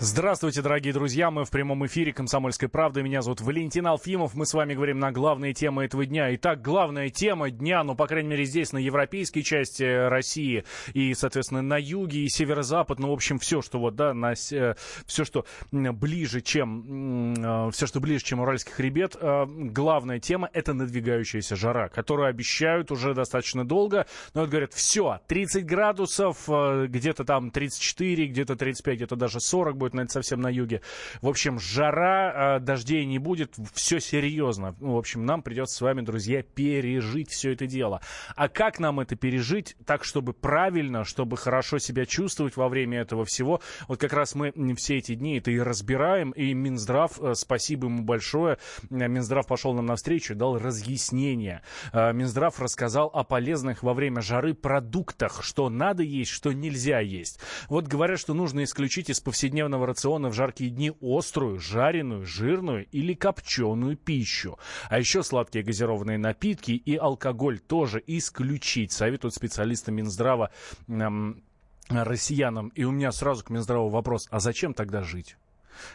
Здравствуйте, дорогие друзья. Мы в прямом эфире «Комсомольской правды». Меня зовут Валентин Алфимов. Мы с вами говорим на главные темы этого дня. Итак, главная тема дня, ну, по крайней мере, здесь, на европейской части России и, соответственно, на юге и северо-запад. Ну, в общем, все, что вот, да, на, э, все, что ближе, чем, э, все, что ближе, чем Уральский хребет. Э, главная тема — это надвигающаяся жара, которую обещают уже достаточно долго. Но вот говорят, все, 30 градусов, где-то там 34, где-то 35, где-то даже 40 будет это совсем на юге. В общем, жара, а, дождей не будет, все серьезно. Ну, в общем, нам придется с вами, друзья, пережить все это дело. А как нам это пережить так, чтобы правильно, чтобы хорошо себя чувствовать во время этого всего? Вот как раз мы все эти дни это и разбираем, и Минздрав, э, спасибо ему большое, Минздрав пошел нам навстречу, дал разъяснение. Э, Минздрав рассказал о полезных во время жары продуктах, что надо есть, что нельзя есть. Вот говорят, что нужно исключить из повседневного повседневного рациона в жаркие дни острую, жареную, жирную или копченую пищу. А еще сладкие газированные напитки и алкоголь тоже исключить, советуют специалисты Минздрава эм, россиянам. И у меня сразу к Минздраву вопрос, а зачем тогда жить?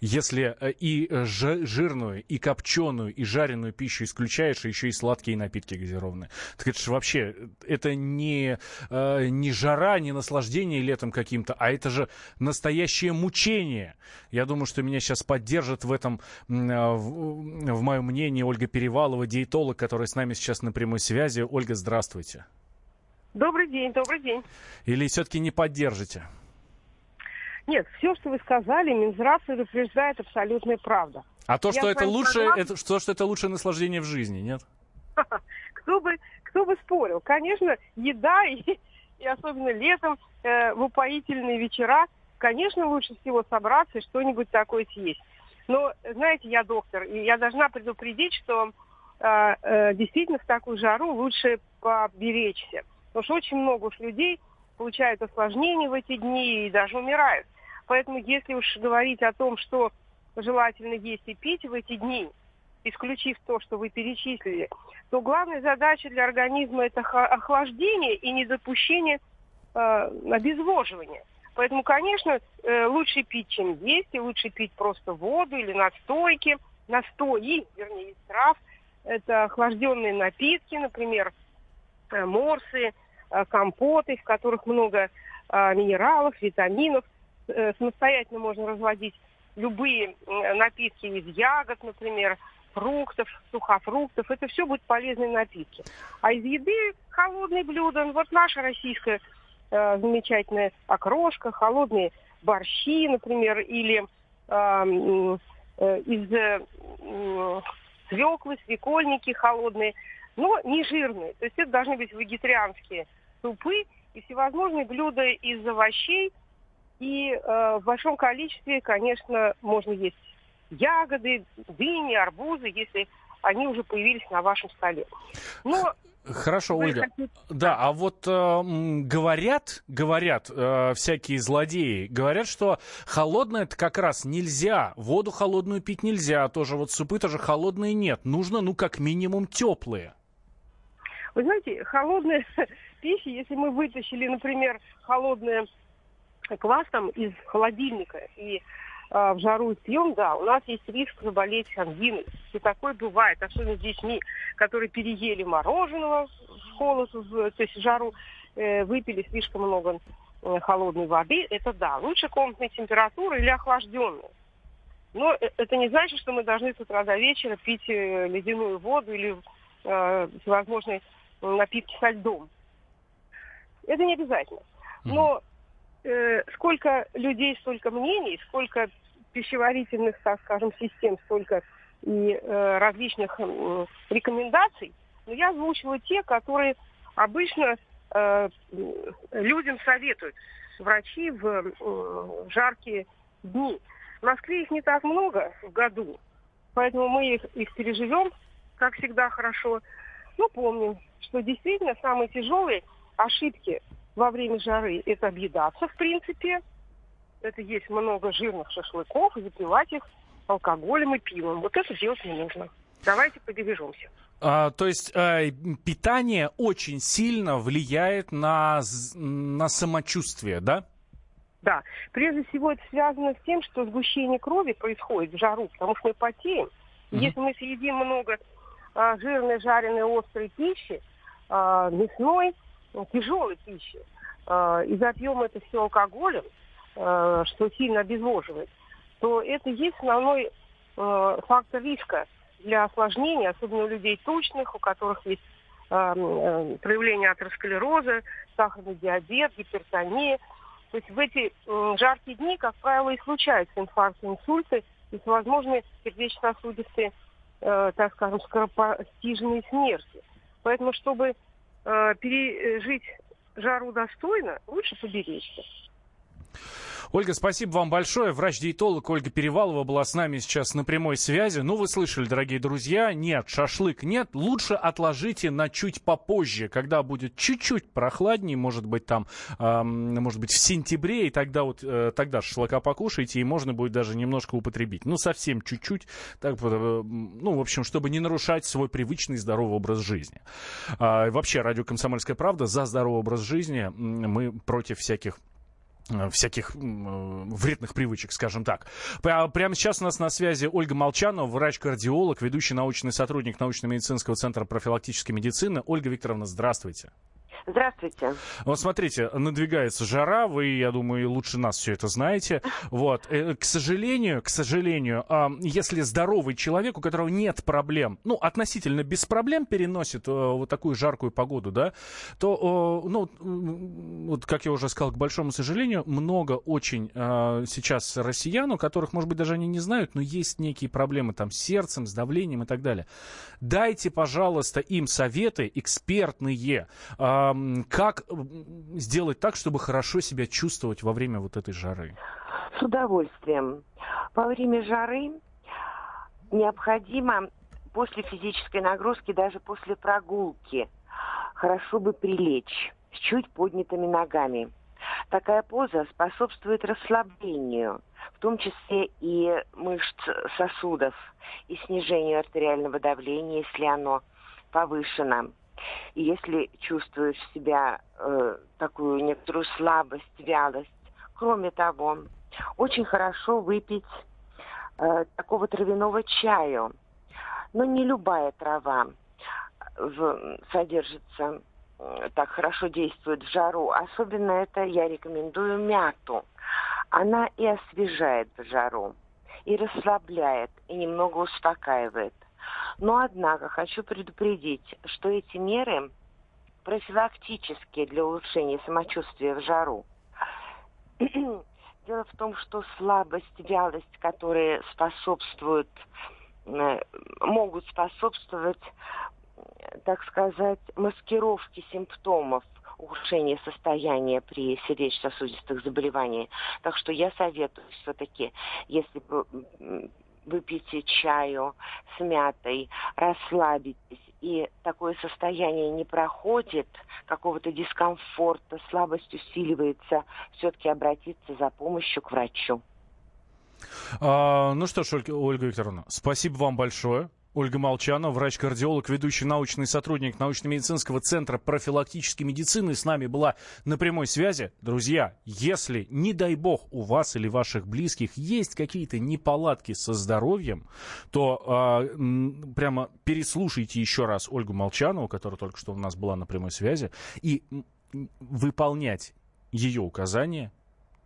Если э, и э, жирную, и копченую, и жареную пищу исключаешь, и еще и сладкие напитки газированные. Так это же вообще, это не, э, не жара, не наслаждение летом каким-то, а это же настоящее мучение. Я думаю, что меня сейчас поддержит в этом, в, в моем мнении, Ольга Перевалова, диетолог, которая с нами сейчас на прямой связи. Ольга, здравствуйте. Добрый день, добрый день. Или все-таки не поддержите? Нет, все, что вы сказали, Минздрав утверждает абсолютная правда. А то, что это лучшее, это, что, что это лучшее наслаждение в жизни, нет? Кто бы, кто бы спорил. Конечно, еда и, и особенно летом э, в упоительные вечера, конечно, лучше всего собраться и что-нибудь такое съесть. Но, знаете, я доктор, и я должна предупредить, что э, э, действительно в такую жару лучше поберечься. Потому что очень много уж людей получают осложнения в эти дни и даже умирают. Поэтому если уж говорить о том, что желательно есть и пить в эти дни, исключив то, что вы перечислили, то главная задача для организма это охлаждение и недопущение э, обезвоживания. Поэтому, конечно, э, лучше пить, чем есть, и лучше пить просто воду или настойки, настои, вернее, из трав. Это охлажденные напитки, например, э, морсы, э, компоты, в которых много э, минералов, витаминов – самостоятельно можно разводить любые напитки из ягод, например, фруктов, сухофруктов. Это все будут полезные напитки. А из еды холодные блюда. Ну, вот наша российская э, замечательная окрошка, холодные борщи, например, или э, э, из э, свеклы, свекольники холодные, но не жирные. То есть это должны быть вегетарианские супы и всевозможные блюда из овощей, и э, в большом количестве, конечно, можно есть ягоды, дыни, арбузы, если они уже появились на вашем столе. Но Хорошо, Ольга. Хотите... Да, а вот э, говорят, говорят э, всякие злодеи, говорят, что холодное это как раз нельзя, воду холодную пить нельзя, тоже вот супы тоже холодные нет, нужно, ну, как минимум, теплые. Вы знаете, холодная пища, если мы вытащили, например, холодное квас там из холодильника и э, в жару пьем, да, у нас есть риск заболеть ангиной. И такое бывает, особенно с детьми, которые переели мороженого в холод, в, то есть в жару, э, выпили слишком много э, холодной воды. Это да, лучше комнатная температура или охлажденная. Но э, это не значит, что мы должны с утра до вечера пить э, ледяную воду или э, всевозможные напитки со льдом. Это не обязательно. Но э, сколько людей, столько мнений, сколько пищеварительных, так скажем, систем, столько и э, различных э, рекомендаций. Но я озвучила те, которые обычно э, людям советуют врачи в э, жаркие дни. В Москве их не так много в году, поэтому мы их, их переживем, как всегда, хорошо. Но помним, что действительно самые тяжелые ошибки во время жары это объедаться, в принципе. Это есть много жирных шашлыков и запивать их алкоголем и пивом. Вот это делать не нужно. Давайте побережемся. А, то есть а, питание очень сильно влияет на, на самочувствие, да? Да. Прежде всего это связано с тем, что сгущение крови происходит в жару, потому что мы потеем. Mm-hmm. Если мы съедим много а, жирной, жареной, острой пищи, а, мясной, тяжелой пищи, а, и запьем это все алкоголем, а, что сильно обезвоживает, то это есть основной а, фактор риска для осложнений, особенно у людей тучных, у которых есть э, проявление атеросклероза, сахарный диабет, гипертония. То есть в эти э, жаркие дни, как правило, и случаются инфаркты, инсульты и всевозможные сердечно-сосудистые, э, так скажем, скоропостижные смерти. Поэтому, чтобы э, пережить жару достойно, лучше поберечься. Ольга, спасибо вам большое. Врач-диетолог Ольга Перевалова была с нами сейчас на прямой связи. Ну, вы слышали, дорогие друзья, нет, шашлык нет. Лучше отложите на чуть попозже, когда будет чуть-чуть прохладнее, может быть, там, э, может быть, в сентябре, и тогда вот, э, тогда шашлыка покушайте, и можно будет даже немножко употребить. Ну, совсем чуть-чуть, так, э, ну, в общем, чтобы не нарушать свой привычный здоровый образ жизни. А, вообще, радио «Комсомольская правда» за здоровый образ жизни. Мы против всяких Э, всяких э, вредных привычек, скажем так. Прямо сейчас у нас на связи Ольга Молчанова, врач-кардиолог, ведущий научный сотрудник научно-медицинского центра профилактической медицины. Ольга Викторовна, здравствуйте. Здравствуйте. Вот смотрите, надвигается жара, вы, я думаю, лучше нас все это знаете. Вот. Э, к сожалению, к сожалению, если здоровый человек, у которого нет проблем, ну, относительно без проблем переносит э, вот такую жаркую погоду, да, то, ну, вот, как я уже сказал, к большому сожалению, много очень э, сейчас россиян, у которых, может быть, даже они не знают, но есть некие проблемы там с сердцем, с давлением и так далее. Дайте, пожалуйста, им советы экспертные, как сделать так, чтобы хорошо себя чувствовать во время вот этой жары? С удовольствием. Во время жары необходимо после физической нагрузки, даже после прогулки, хорошо бы прилечь с чуть поднятыми ногами. Такая поза способствует расслаблению, в том числе и мышц сосудов, и снижению артериального давления, если оно повышено. И если чувствуешь себя э, такую некоторую слабость, вялость, кроме того, очень хорошо выпить э, такого травяного чаю. Но не любая трава в, содержится э, так хорошо действует в жару. Особенно это я рекомендую мяту. Она и освежает в жару, и расслабляет, и немного успокаивает. Но, однако, хочу предупредить, что эти меры профилактические для улучшения самочувствия в жару. Дело в том, что слабость, вялость, которые способствуют, э, могут способствовать, так сказать, маскировке симптомов ухудшения состояния при сердечно-сосудистых заболеваниях. Так что я советую все-таки, если выпейте чаю с мятой, расслабитесь, и такое состояние не проходит, какого-то дискомфорта, слабость усиливается, все-таки обратиться за помощью к врачу. А, ну что ж, Ольга, Викторовна, спасибо вам большое. Ольга Молчанова, врач-кардиолог, ведущий научный сотрудник научно-медицинского центра профилактической медицины, с нами была на прямой связи. Друзья, если, не дай бог, у вас или ваших близких есть какие-то неполадки со здоровьем, то э, прямо переслушайте еще раз Ольгу Молчанову, которая только что у нас была на прямой связи, и выполнять ее указания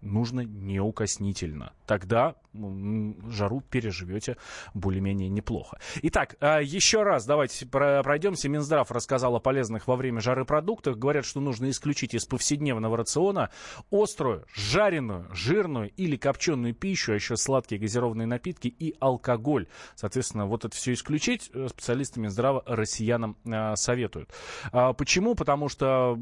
нужно неукоснительно. Тогда жару переживете более-менее неплохо. Итак, а, еще раз давайте пройдемся. Минздрав рассказал о полезных во время жары продуктах. Говорят, что нужно исключить из повседневного рациона острую, жареную, жирную или копченую пищу, а еще сладкие газированные напитки и алкоголь. Соответственно, вот это все исключить э, специалисты Минздрава россиянам а, советуют. А, почему? Потому что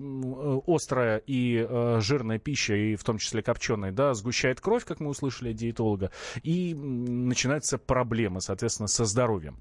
острая и э, жирная пища, и в том числе копченая, да, сгущает кровь, как мы услышали от диетолога, и начинаются проблемы, соответственно, со здоровьем.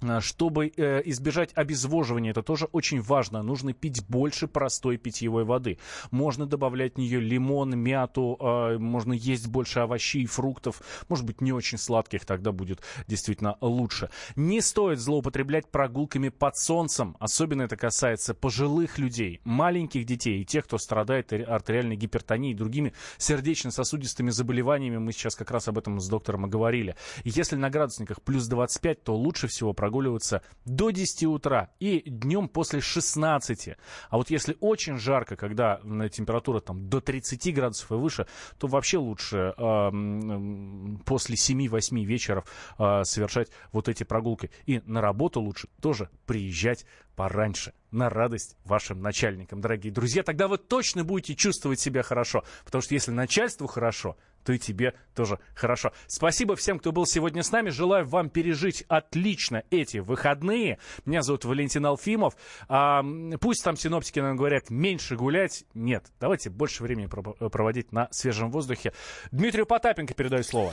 А, чтобы э, избежать обезвоживания, это тоже очень важно. Нужно пить больше простой питьевой воды. Можно добавлять в нее лимон, мяту, э, можно есть больше овощей, фруктов, может быть, не очень сладких, тогда будет действительно лучше. Не стоит злоупотреблять прогулками под солнцем, особенно это касается пожилых людей, маленьких детей и тех, кто страдает артериальной гипертонией и другими сердечно-сосудистыми заболеваниями. Мы сейчас как раз об этом с доктором и говорили. Если на градусниках плюс 25, то лучше всего прогулки прогуливаться до 10 утра и днем после 16. А вот если очень жарко, когда температура там до 30 градусов и выше, то вообще лучше э, после 7-8 вечеров э, совершать вот эти прогулки. И на работу лучше тоже приезжать пораньше, на радость вашим начальникам, дорогие друзья. Тогда вы точно будете чувствовать себя хорошо, потому что если начальству хорошо, то и тебе тоже хорошо. Спасибо всем, кто был сегодня с нами. Желаю вам пережить отлично эти выходные. Меня зовут Валентин Алфимов. А, пусть там синоптики нам говорят меньше гулять. Нет, давайте больше времени проводить на свежем воздухе. Дмитрию Потапенко передаю слово.